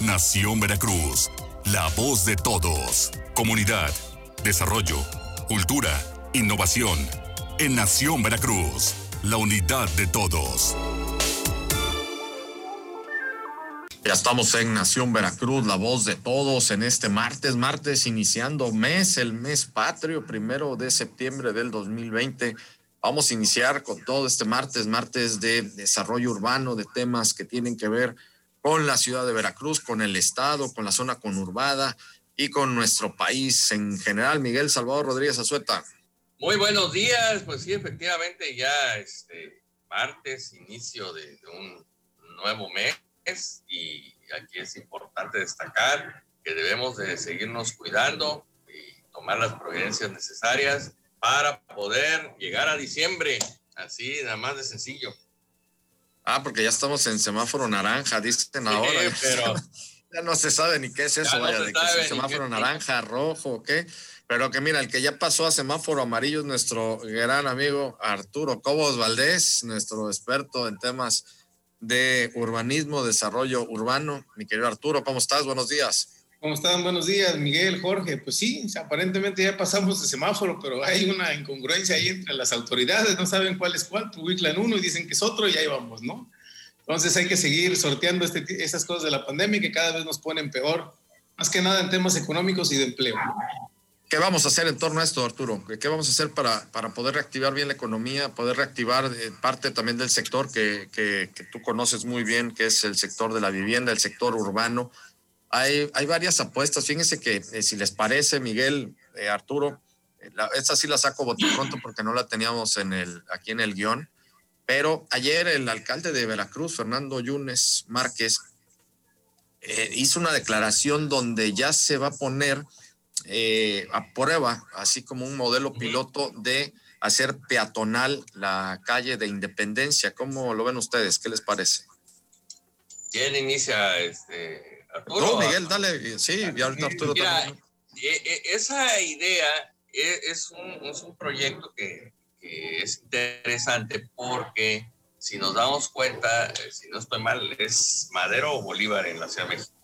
Nación Veracruz, la voz de todos. Comunidad, desarrollo, cultura, innovación. En Nación Veracruz, la unidad de todos. Ya estamos en Nación Veracruz, la voz de todos en este martes, martes iniciando mes, el mes patrio, primero de septiembre del 2020. Vamos a iniciar con todo este martes, martes de desarrollo urbano, de temas que tienen que ver con la ciudad de Veracruz, con el estado, con la zona conurbada y con nuestro país en general. Miguel Salvador Rodríguez Azueta. Muy buenos días, pues sí, efectivamente ya este martes, inicio de, de un nuevo mes y aquí es importante destacar que debemos de seguirnos cuidando y tomar las providencias necesarias para poder llegar a diciembre, así nada más de sencillo. Ah, porque ya estamos en semáforo naranja, dicen ahora. pero ya no se sabe ni qué es eso, no vaya, se de que si ni semáforo qué- naranja, rojo, ¿qué? Pero que mira, el que ya pasó a semáforo amarillo es nuestro gran amigo Arturo Cobos Valdés, nuestro experto en temas de urbanismo, desarrollo urbano. Mi querido Arturo, ¿cómo estás? Buenos días. ¿Cómo están? Buenos días, Miguel, Jorge. Pues sí, aparentemente ya pasamos de semáforo, pero hay una incongruencia ahí entre las autoridades, no saben cuál es cuál, publican uno y dicen que es otro y ahí vamos, ¿no? Entonces hay que seguir sorteando este, esas cosas de la pandemia que cada vez nos ponen peor, más que nada en temas económicos y de empleo. ¿Qué vamos a hacer en torno a esto, Arturo? ¿Qué vamos a hacer para, para poder reactivar bien la economía, poder reactivar eh, parte también del sector que, que tú conoces muy bien, que es el sector de la vivienda, el sector urbano? Hay, hay varias apuestas. Fíjense que eh, si les parece, Miguel, eh, Arturo, eh, la- esta sí la saco bote pronto porque no la teníamos en el, aquí en el guion. Pero ayer el alcalde de Veracruz, Fernando Yunes Márquez, eh, hizo una declaración donde ya se va a poner eh, a prueba, así como un modelo piloto de hacer peatonal la calle de Independencia. ¿Cómo lo ven ustedes? ¿Qué les parece? ¿quién inicia este? No, Miguel, dale. Sí, y ahorita Arturo Mira, también. E- e- esa idea e- es un, es un proyecto que, que es interesante porque si nos damos cuenta, eh, si no estoy mal, es Madero o Bolívar en la Ciudad de México.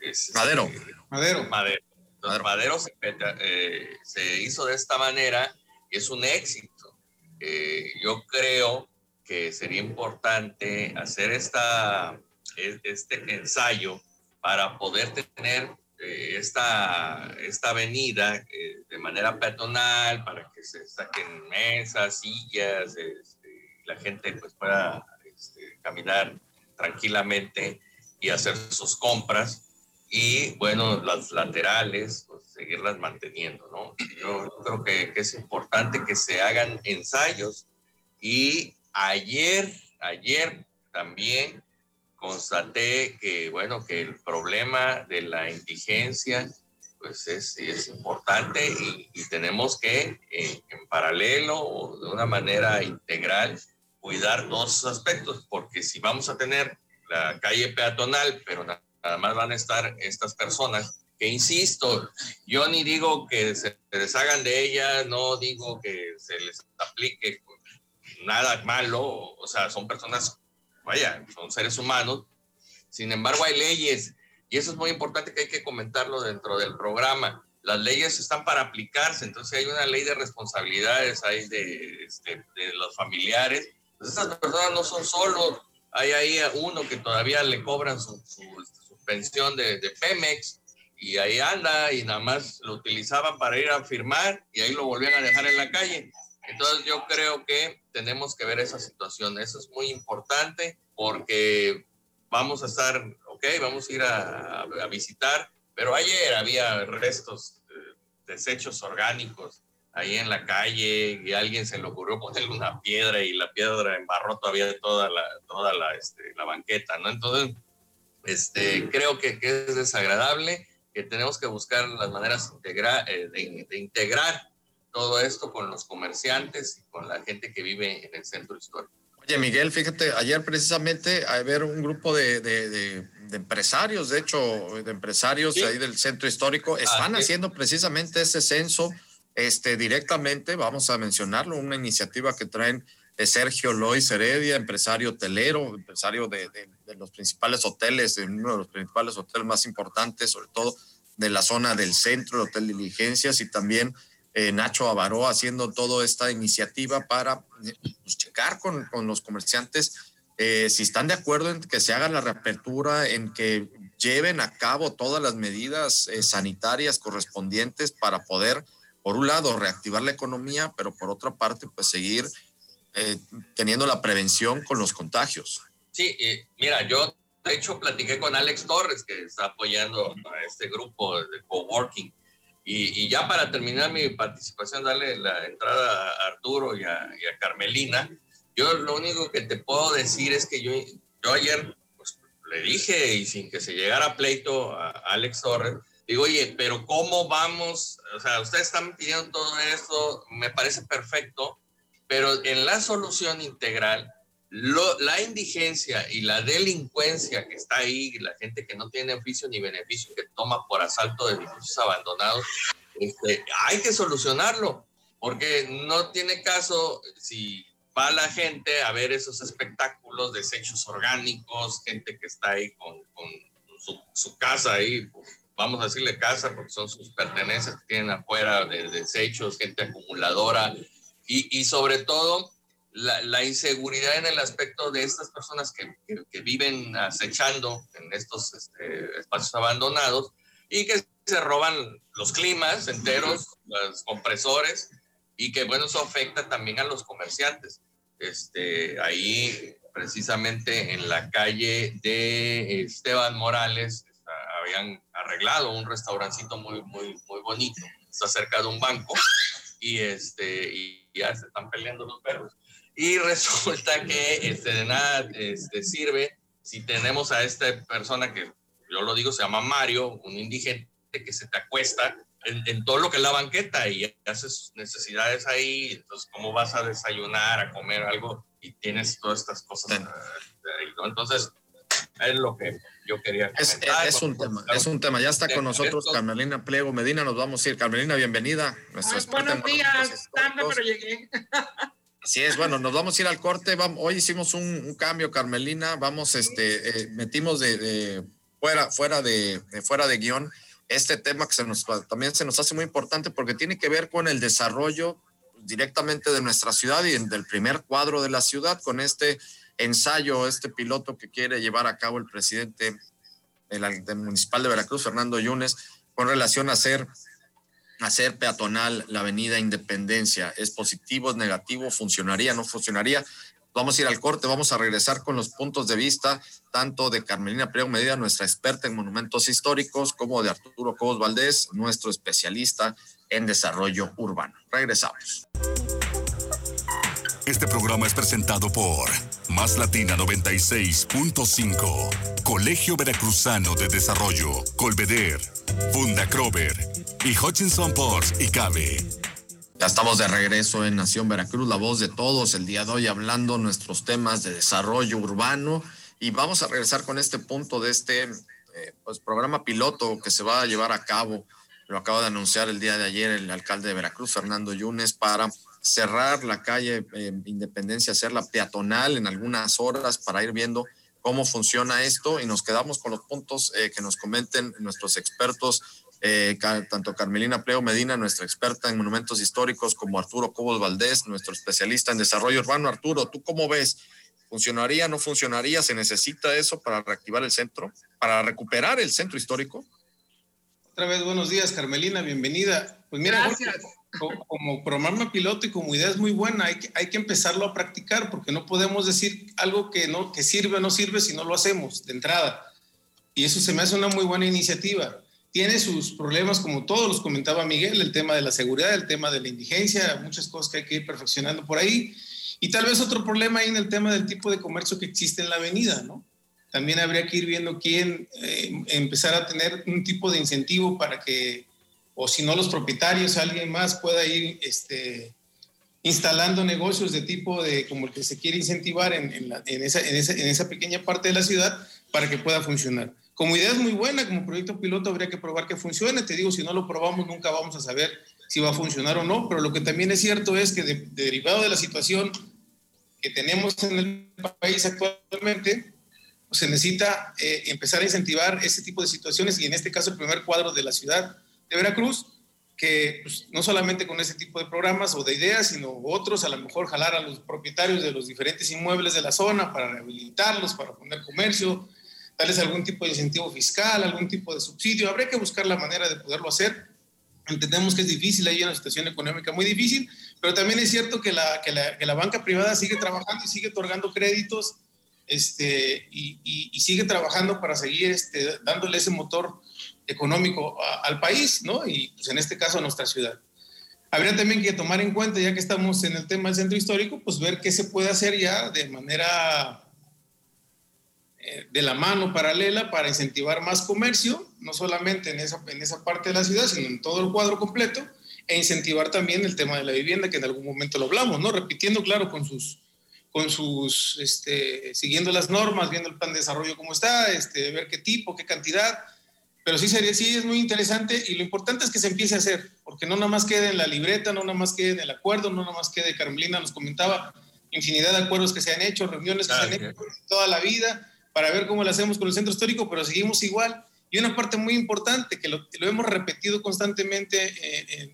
Es, Madero. este, Madero. Madero. Entonces, Madero. Madero se, eh, se hizo de esta manera y es un éxito. Eh, yo creo que sería importante hacer esta, e- este ensayo para poder tener eh, esta, esta avenida eh, de manera peatonal, para que se saquen mesas, sillas, este, la gente pues pueda este, caminar tranquilamente y hacer sus compras y bueno, las laterales, pues, seguirlas manteniendo, ¿no? Yo creo que, que es importante que se hagan ensayos y ayer, ayer también constaté que, bueno, que el problema de la indigencia, pues es, es importante y, y tenemos que, eh, en paralelo o de una manera integral, cuidar todos esos aspectos, porque si vamos a tener la calle peatonal, pero na- nada más van a estar estas personas que, insisto, yo ni digo que se deshagan de ellas, no digo que se les aplique nada malo, o sea, son personas, vaya, son seres humanos, sin embargo hay leyes, y eso es muy importante que hay que comentarlo dentro del programa. Las leyes están para aplicarse, entonces hay una ley de responsabilidades, hay de, este, de los familiares. Pues estas personas no son solos, hay ahí uno que todavía le cobran su, su, su pensión de, de Pemex y ahí anda y nada más lo utilizaban para ir a firmar y ahí lo volvían a dejar en la calle. Entonces yo creo que tenemos que ver esa situación. Eso es muy importante porque vamos a estar, ok, vamos a ir a, a visitar, pero ayer había restos, desechos orgánicos ahí en la calle y a alguien se le ocurrió ponerle una piedra y la piedra embarró todavía toda la, toda la, este, la banqueta, ¿no? Entonces, Este, creo que, es desagradable, que tenemos que buscar las maneras eh, de, de, integrar todo esto con los comerciantes y con la gente que vive en el centro histórico. Oye, Miguel, fíjate, ayer precisamente a ver un grupo de, de, empresarios, de hecho, de empresarios ahí del centro histórico, están haciendo precisamente ese censo este, directamente, vamos a mencionarlo, una iniciativa que traen de Sergio Lois Heredia, empresario hotelero, empresario de, los principales hoteles, de uno de los principales hoteles más importantes, sobre todo de la zona del centro, el Hotel Diligencias, y también eh, Nacho Avaró haciendo toda esta iniciativa para pues, checar con, con, los comerciantes eh, si están de acuerdo en que se haga la reapertura, en que lleven a cabo todas las medidas eh, sanitarias correspondientes para poder, por un lado, reactivar la economía, pero por otra parte, pues seguir eh, teniendo la prevención con los contagios. Sí, mira, yo de hecho platiqué con Alex Torres, que está apoyando a este grupo de coworking. Y, y ya para terminar mi participación, darle la entrada a Arturo y a, y a Carmelina. Yo lo único que te puedo decir es que yo, yo ayer pues, le dije, y sin que se llegara pleito a Alex Torres, digo, oye, pero ¿cómo vamos? O sea, ustedes están pidiendo todo esto, me parece perfecto, pero en la solución integral, la indigencia y la delincuencia que está ahí, la gente que no tiene oficio ni beneficio, que toma por asalto de edificios abandonados, este, hay que solucionarlo, porque no tiene caso si va la gente a ver esos espectáculos, desechos orgánicos, gente que está ahí con, su, casa ahí, vamos a decirle casa porque son sus pertenencias que tienen afuera de desechos, gente acumuladora, y, sobre todo la, inseguridad en el aspecto de estas personas que, que, viven acechando en estos este, espacios abandonados y que se roban los climas enteros, los compresores, y que bueno, eso afecta también a los comerciantes. Este, ahí precisamente en la calle de Esteban Morales habían arreglado un restaurancito muy, muy, muy bonito, está cerca de un banco y, este, y ya se están peleando los perros. Y resulta que este, de nada este, sirve si tenemos a esta persona que yo lo digo, se llama Mario, un indigente que se te acuesta en, todo lo que es la banqueta y haces necesidades ahí, entonces cómo vas a desayunar, a comer algo y tienes todas estas cosas ahí, Entonces, es lo que yo quería es, es, un tema, es un tema. Ya está con nosotros Carmelina Pliego Medina, nos vamos a ir. Carmelina, bienvenida. buenos días, tarde, pero llegué. Así es, bueno, nos vamos a ir al corte. Hoy hicimos un, cambio, Carmelina. Vamos, este, eh, metimos de, fuera, fuera de, fuera de guion este tema que se nos, también se nos hace muy importante porque tiene que ver con el desarrollo directamente de nuestra ciudad y del primer cuadro de la ciudad con este ensayo, este piloto que quiere llevar a cabo el presidente del, municipal de Veracruz, Fernando Yunes, con relación a hacer, hacer peatonal la avenida Independencia. ¿Es positivo, es negativo? ¿Funcionaría, no funcionaría? Vamos a ir al corte, vamos a regresar con los puntos de vista tanto de Carmelina Priego Medina, nuestra experta en monumentos históricos, como de Arturo Cobos Valdés, nuestro especialista en desarrollo urbano. Regresamos. Este programa es presentado por Más Latina 96.5, Colegio Veracruzano de Desarrollo, Colveder, Funda Crover y Hutchinson Ports y Cabe. Ya estamos de regreso en Nación Veracruz, la voz de todos, el día de hoy hablando nuestros temas de desarrollo urbano y vamos a regresar con este punto de este eh, pues, programa piloto que se va a llevar a cabo. Lo acaba de anunciar el día de ayer el alcalde de Veracruz, Fernando Yunes, para cerrar la calle eh, Independencia, hacerla peatonal en algunas horas para ir viendo cómo funciona esto y nos quedamos con los puntos eh, que nos comenten nuestros expertos eh, tanto Carmelina Pleo Medina, nuestra experta en monumentos históricos, como Arturo Cobos Valdés, nuestro especialista en desarrollo urbano. Arturo, ¿tú cómo ves? ¿Funcionaría, no funcionaría? ¿Se necesita eso para reactivar el centro? ¿Para recuperar el centro histórico? Otra vez, buenos días, Carmelina, bienvenida. Pues mira, como, programa piloto y como idea es muy buena, hay que, hay que empezarlo a practicar porque no podemos decir algo que, no, que sirve o no sirve si no lo hacemos de entrada. Y eso se me hace una muy buena iniciativa tiene sus problemas, como todos los comentaba Miguel, el tema de la seguridad, el tema de la indigencia, muchas cosas que hay que ir perfeccionando por ahí. Y tal vez otro problema ahí en el tema del tipo de comercio que existe en la avenida, ¿no? también habría que ir viendo quién eh, empezar a tener un tipo de incentivo para que, o si no los propietarios, alguien más pueda ir este, instalando negocios de tipo de como el que se quiere incentivar en, en, esa, en, esa, en esa pequeña parte de la ciudad para que pueda funcionar. Como idea es muy buena, como proyecto piloto habría que probar que funcione. Te digo, si no lo probamos nunca vamos a saber si va a funcionar o no, pero lo que también es cierto es que derivado de la situación que tenemos en el país actualmente, pues se necesita eh, empezar a incentivar ese tipo de situaciones y en este caso el primer cuadro de la ciudad de Veracruz, que pues, no solamente con ese tipo de programas o de ideas, sino otros, a lo mejor jalar a los propietarios de los diferentes inmuebles de la zona para rehabilitarlos, para poner comercio, darles algún tipo de incentivo fiscal, algún tipo de subsidio. Habría que buscar la manera de poderlo hacer. Entendemos que es difícil, hay una situación económica muy difícil, pero también es cierto que la, que la, que la banca privada sigue trabajando y sigue otorgando créditos este, y, y, sigue trabajando para seguir este, dándole ese motor económico al país, ¿no? Y pues en este caso a nuestra ciudad. Habría también que tomar en cuenta, ya que estamos en el tema del centro histórico, pues ver qué se puede hacer ya de manera de la mano paralela para incentivar más comercio, no solamente en esa, en esa parte de la ciudad, sino en todo el cuadro completo, e incentivar también el tema de la vivienda, que en algún momento lo hablamos, ¿no? Repitiendo, claro, con sus, con sus, este, siguiendo las normas, viendo el plan de desarrollo cómo está, este, ver qué tipo, qué cantidad, pero sí, sería, sí es muy interesante y lo importante es que se empiece a hacer, porque no nada más quede en la libreta, no nada más quede en el acuerdo, no nada más quede, Carmelina nos comentaba, infinidad de acuerdos que se han hecho, reuniones que se han hecho toda la vida, para ver cómo lo hacemos con el centro histórico, pero seguimos igual. Y una parte muy importante que lo, hemos repetido constantemente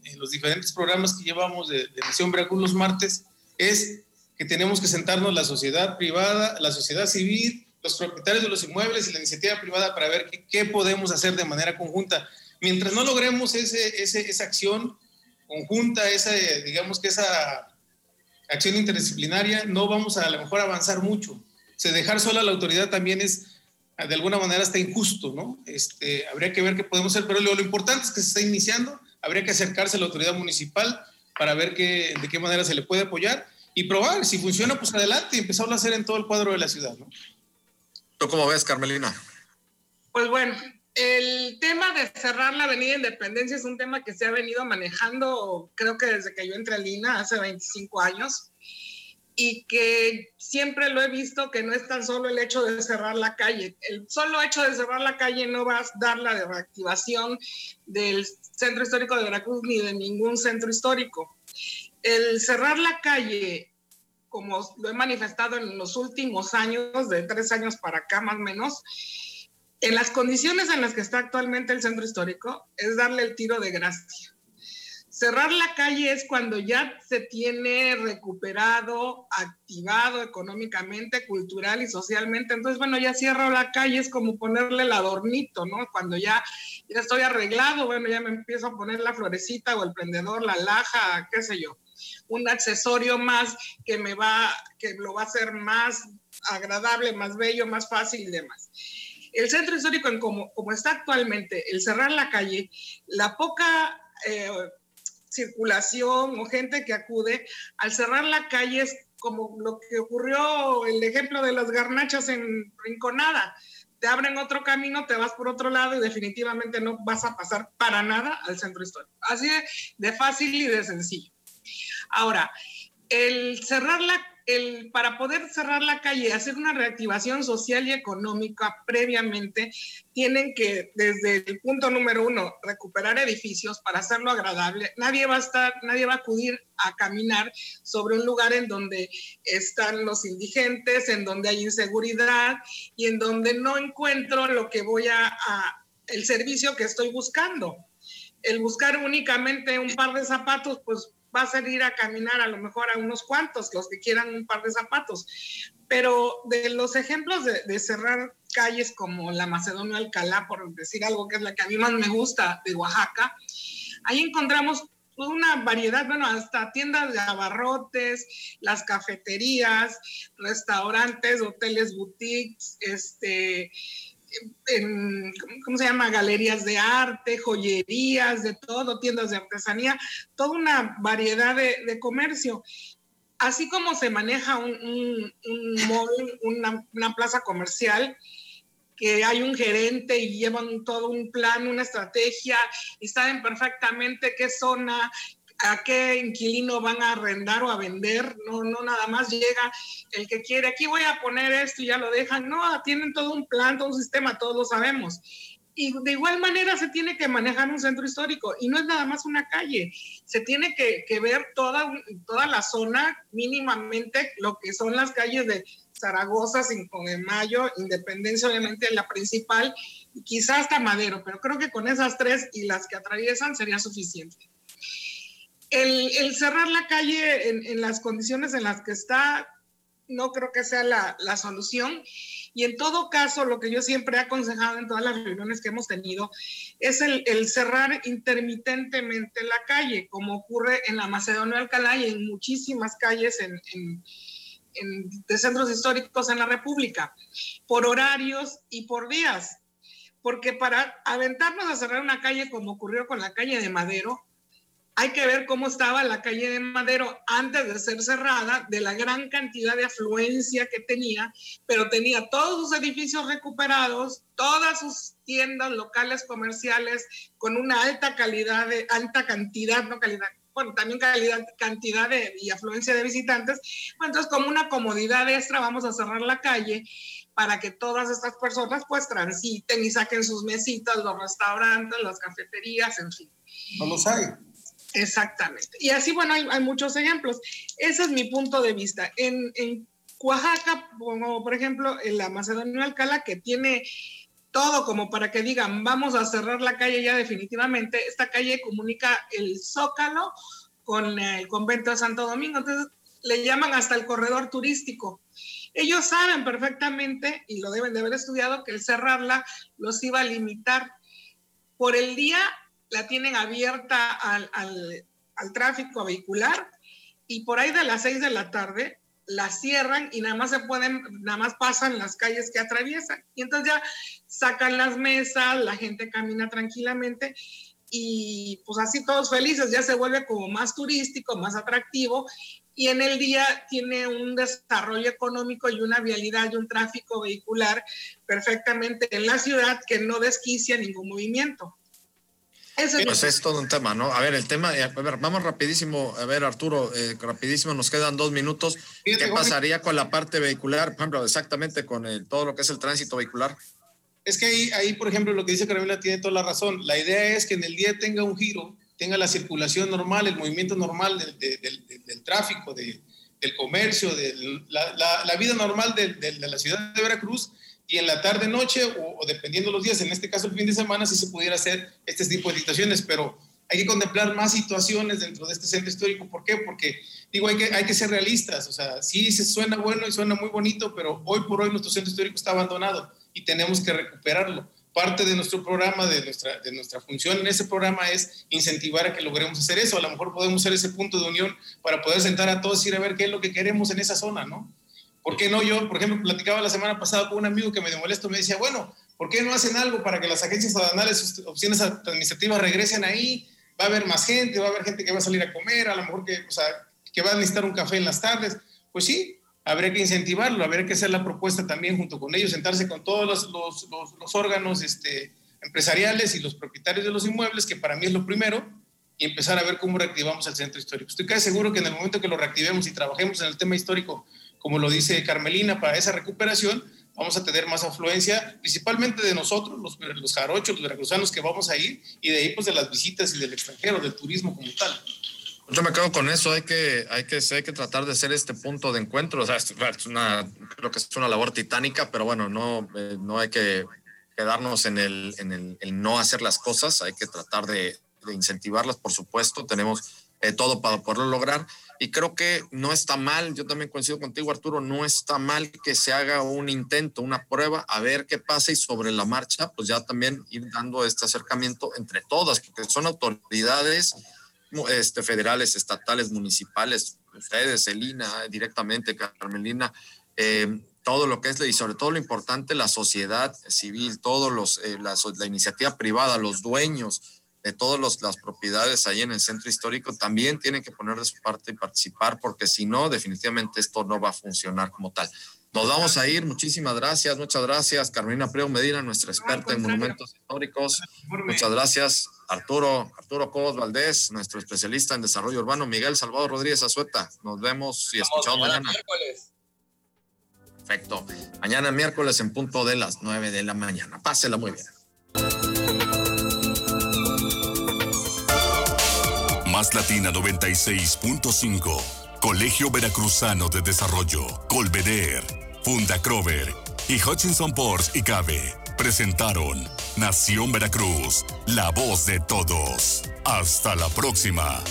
en, los diferentes programas que llevamos de, de Nación Veracruz los martes, es que tenemos que sentarnos la sociedad privada, la sociedad civil, los propietarios de los inmuebles y la iniciativa privada para ver qué, podemos hacer de manera conjunta. Mientras no logremos ese, esa acción conjunta, esa, digamos que esa acción interdisciplinaria, no vamos a, a lo mejor avanzar mucho se dejar sola a la autoridad también es de alguna manera está injusto, ¿no? Este, habría que ver qué podemos hacer, pero lo, importante es que se está iniciando, habría que acercarse a la autoridad municipal para ver qué, de qué manera se le puede apoyar y probar, si funciona, pues adelante y empezarlo a hacer en todo el cuadro de la ciudad, ¿no? ¿Tú cómo ves, Carmelina? Pues bueno, el tema de cerrar la Avenida Independencia es un tema que se ha venido manejando, creo que desde que yo entré a Lina hace 25 años y que siempre lo he visto que no es tan solo el hecho de cerrar la calle. El solo hecho de cerrar la calle no va a dar la reactivación del centro histórico de Veracruz ni de ningún centro histórico. El cerrar la calle, como lo he manifestado en los últimos años, de tres años para acá más o menos, en las condiciones en las que está actualmente el centro histórico, es darle el tiro de gracia Cerrar la calle es cuando ya se tiene recuperado, activado económicamente, cultural y socialmente. Entonces, bueno, ya cierro la calle, es como ponerle el adornito, ¿no? Cuando ya, ya estoy arreglado, bueno, ya me empiezo a poner la florecita o el prendedor, la laja, qué sé yo. Un accesorio más que me va, que lo va a hacer más agradable, más bello, más fácil y demás. El centro histórico, como, como está actualmente, el cerrar la calle, la poca eh, circulación o gente que acude, al cerrar la calle es como lo que ocurrió, el ejemplo de las garnachas en Rinconada. Te abren otro camino, te vas por otro lado y definitivamente no vas a pasar para nada al centro histórico. Así de, de fácil y de sencillo. Ahora, el cerrar la para poder cerrar la calle, hacer una reactivación social y económica previamente, tienen que, desde el punto número uno, recuperar edificios para hacerlo agradable. Nadie va a estar, nadie va a acudir a caminar sobre un lugar en donde están los indigentes, en donde hay inseguridad y en donde no encuentro lo que voy a, a el servicio que estoy buscando. El buscar únicamente un par de zapatos, pues va a salir a caminar a lo mejor a unos cuantos, los que quieran un par de zapatos. Pero de los ejemplos de, cerrar calles como la Macedonia Alcalá, por decir algo que es la que a mí más me gusta de Oaxaca, ahí encontramos una variedad, bueno, hasta tiendas de abarrotes, las cafeterías, restaurantes, hoteles, boutiques, este, en, ¿cómo se llama? Galerías de arte, joyerías, de todo, tiendas de artesanía, toda una variedad de, comercio. Así como se maneja un, un, mall, una, una, plaza comercial, que hay un gerente y llevan todo un plan, una estrategia y saben perfectamente qué zona, a qué inquilino van a arrendar o a vender, no, no nada más llega el que quiere, aquí voy a poner esto y ya lo dejan, no, tienen todo un plan, todo un sistema, todos lo sabemos. Y de igual manera se tiene que manejar un centro histórico y no es nada más una calle, se tiene que, que ver toda, toda la zona mínimamente, lo que son las calles de Zaragoza, Cinco de Mayo, Independencia obviamente la principal, y quizás hasta Madero, pero creo que con esas tres y las que atraviesan sería suficiente el, cerrar la calle en, las condiciones en las que está, no creo que sea la, solución. Y en todo caso, lo que yo siempre he aconsejado en todas las reuniones que hemos tenido es el, cerrar intermitentemente la calle, como ocurre en la Macedonia Alcalá y en muchísimas calles en, de centros históricos en la República, por horarios y por días. Porque para aventarnos a cerrar una calle como ocurrió con la calle de Madero, hay que ver cómo estaba la calle de Madero antes de ser cerrada, de la gran cantidad de afluencia que tenía, pero tenía todos sus edificios recuperados, todas sus tiendas locales comerciales con una alta calidad, alta cantidad, no calidad, bueno, también calidad, cantidad de, y afluencia de visitantes. entonces, como una comodidad extra, vamos a cerrar la calle para que todas estas personas pues transiten y saquen sus mesitas, los restaurantes, las cafeterías, en fin. No los hay. Exactamente. Y así, bueno, hay, muchos ejemplos. Ese es mi punto de vista. En, en Oaxaca, como por ejemplo en la Macedonia Alcalá, que tiene todo como para que digan, vamos a cerrar la calle ya definitivamente. Esta calle comunica el Zócalo con el convento de Santo Domingo, entonces le llaman hasta el corredor turístico. Ellos saben perfectamente, y lo deben de haber estudiado, que el cerrarla los iba a limitar. Por el día la tienen abierta al, tráfico vehicular y por ahí de las seis de la tarde la cierran y nada más se pueden, nada más pasan las calles que atraviesan. Y entonces ya sacan las mesas, la gente camina tranquilamente y pues así todos felices, ya se vuelve como más turístico, más atractivo y en el día tiene un desarrollo económico y una vialidad y un tráfico vehicular perfectamente en la ciudad que no desquicia ningún movimiento pues es todo un tema, ¿no? A ver, el tema, eh, a ver, vamos rapidísimo, a ver, Arturo, eh, rapidísimo, nos quedan dos minutos. ¿Qué pasaría con la parte vehicular, por ejemplo, exactamente con el, todo lo que es el tránsito vehicular? Es que ahí, ahí, por ejemplo, lo que dice Carolina tiene toda la razón. La idea es que en el día tenga un giro, tenga la circulación normal, el movimiento normal del, del, tráfico, del comercio, de la, la, vida normal de, la ciudad de Veracruz y en la tarde, noche o, dependiendo los días, en este caso el fin de semana, sí se pudiera hacer este tipo de situaciones, pero hay que contemplar más situaciones dentro de este centro histórico. ¿Por qué? Porque, digo, hay que, hay que ser realistas. O sea, sí se suena bueno y suena muy bonito, pero hoy por hoy nuestro centro histórico está abandonado y tenemos que recuperarlo. Parte de nuestro programa, de nuestra, de nuestra función en ese programa es incentivar a que logremos hacer eso. A lo mejor podemos ser ese punto de unión para poder sentar a todos y ir a ver qué es lo que queremos en esa zona, ¿no? ¿Por qué no yo, por ejemplo, platicaba la semana pasada con un amigo que me molesto, me decía, bueno, ¿por qué no hacen algo para que las agencias aduanales, opciones administrativas regresen ahí? Va a haber más gente, va a haber gente que va a salir a comer, a lo mejor que, va a necesitar un café en las tardes. Pues sí, habría que incentivarlo, habría que hacer la propuesta también junto con ellos, sentarse con todos los, órganos este, empresariales y los propietarios de los inmuebles, que para mí es lo primero, y empezar a ver cómo reactivamos el centro histórico. Estoy casi seguro que en el momento que lo reactivemos y trabajemos en el tema histórico como lo dice Carmelina, para esa recuperación vamos a tener más afluencia, principalmente de nosotros, los, los jarochos, los veracruzanos que vamos a ir, y de ahí pues de las visitas y del extranjero, del turismo como tal. Yo me quedo con eso, hay que, hay que, hay que tratar de ser este punto de encuentro, o sea, es una, creo que es una labor titánica, pero bueno, no, eh, no hay que quedarnos en el, en el, no hacer las cosas, hay que tratar de, de incentivarlas, por supuesto, tenemos eh, todo para poderlo lograr. Y creo que no está mal, yo también coincido contigo, Arturo, no está mal que se haga un intento, una prueba, a ver qué pasa y sobre la marcha, pues ya también ir dando este acercamiento entre todas, porque son autoridades este, federales, estatales, municipales, ustedes, Elina, directamente, Carmelina, eh, todo lo que es, y sobre todo lo importante, la sociedad civil, todos los, eh, la iniciativa privada, los dueños, de todas las propiedades ahí en el centro histórico también tienen que poner de su parte y participar, porque si no, definitivamente esto no va a funcionar como tal. Nos vamos a ir. Muchísimas gracias. Muchas gracias. Carolina Preo Medina, nuestra experta en monumentos históricos. Muchas gracias. Arturo, Arturo Cobos Valdés, nuestro especialista en desarrollo urbano. Miguel Salvador Rodríguez Azueta. Nos vemos y escuchamos mañana. Perfecto. Mañana miércoles en punto de las 9 de la mañana. Pásela muy bien. Más Latina 96.5. Colegio Veracruzano de Desarrollo. Colveder. Funda Crover. Y Hutchinson Ports y Cabe. Presentaron Nación Veracruz. La voz de todos. Hasta la próxima.